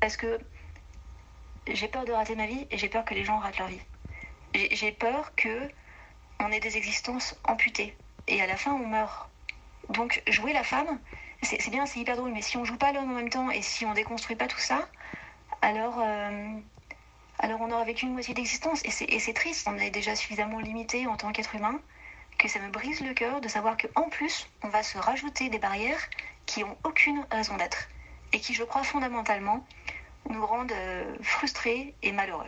Parce que j'ai peur de rater ma vie et j'ai peur que les gens ratent leur vie. J'ai peur que on ait des existences amputées et à la fin on meurt. Donc jouer la femme, c'est bien, c'est hyper drôle, mais si on joue pas l'homme en même temps et si on déconstruit pas tout ça, alors, euh, alors on aura vécu une moitié d'existence et c'est triste. On est déjà suffisamment limité en tant qu'être humain que ça me brise le cœur de savoir qu'en plus on va se rajouter des barrières qui ont aucune raison d'être et qui, je crois fondamentalement, nous rendent euh, frustrés et malheureux.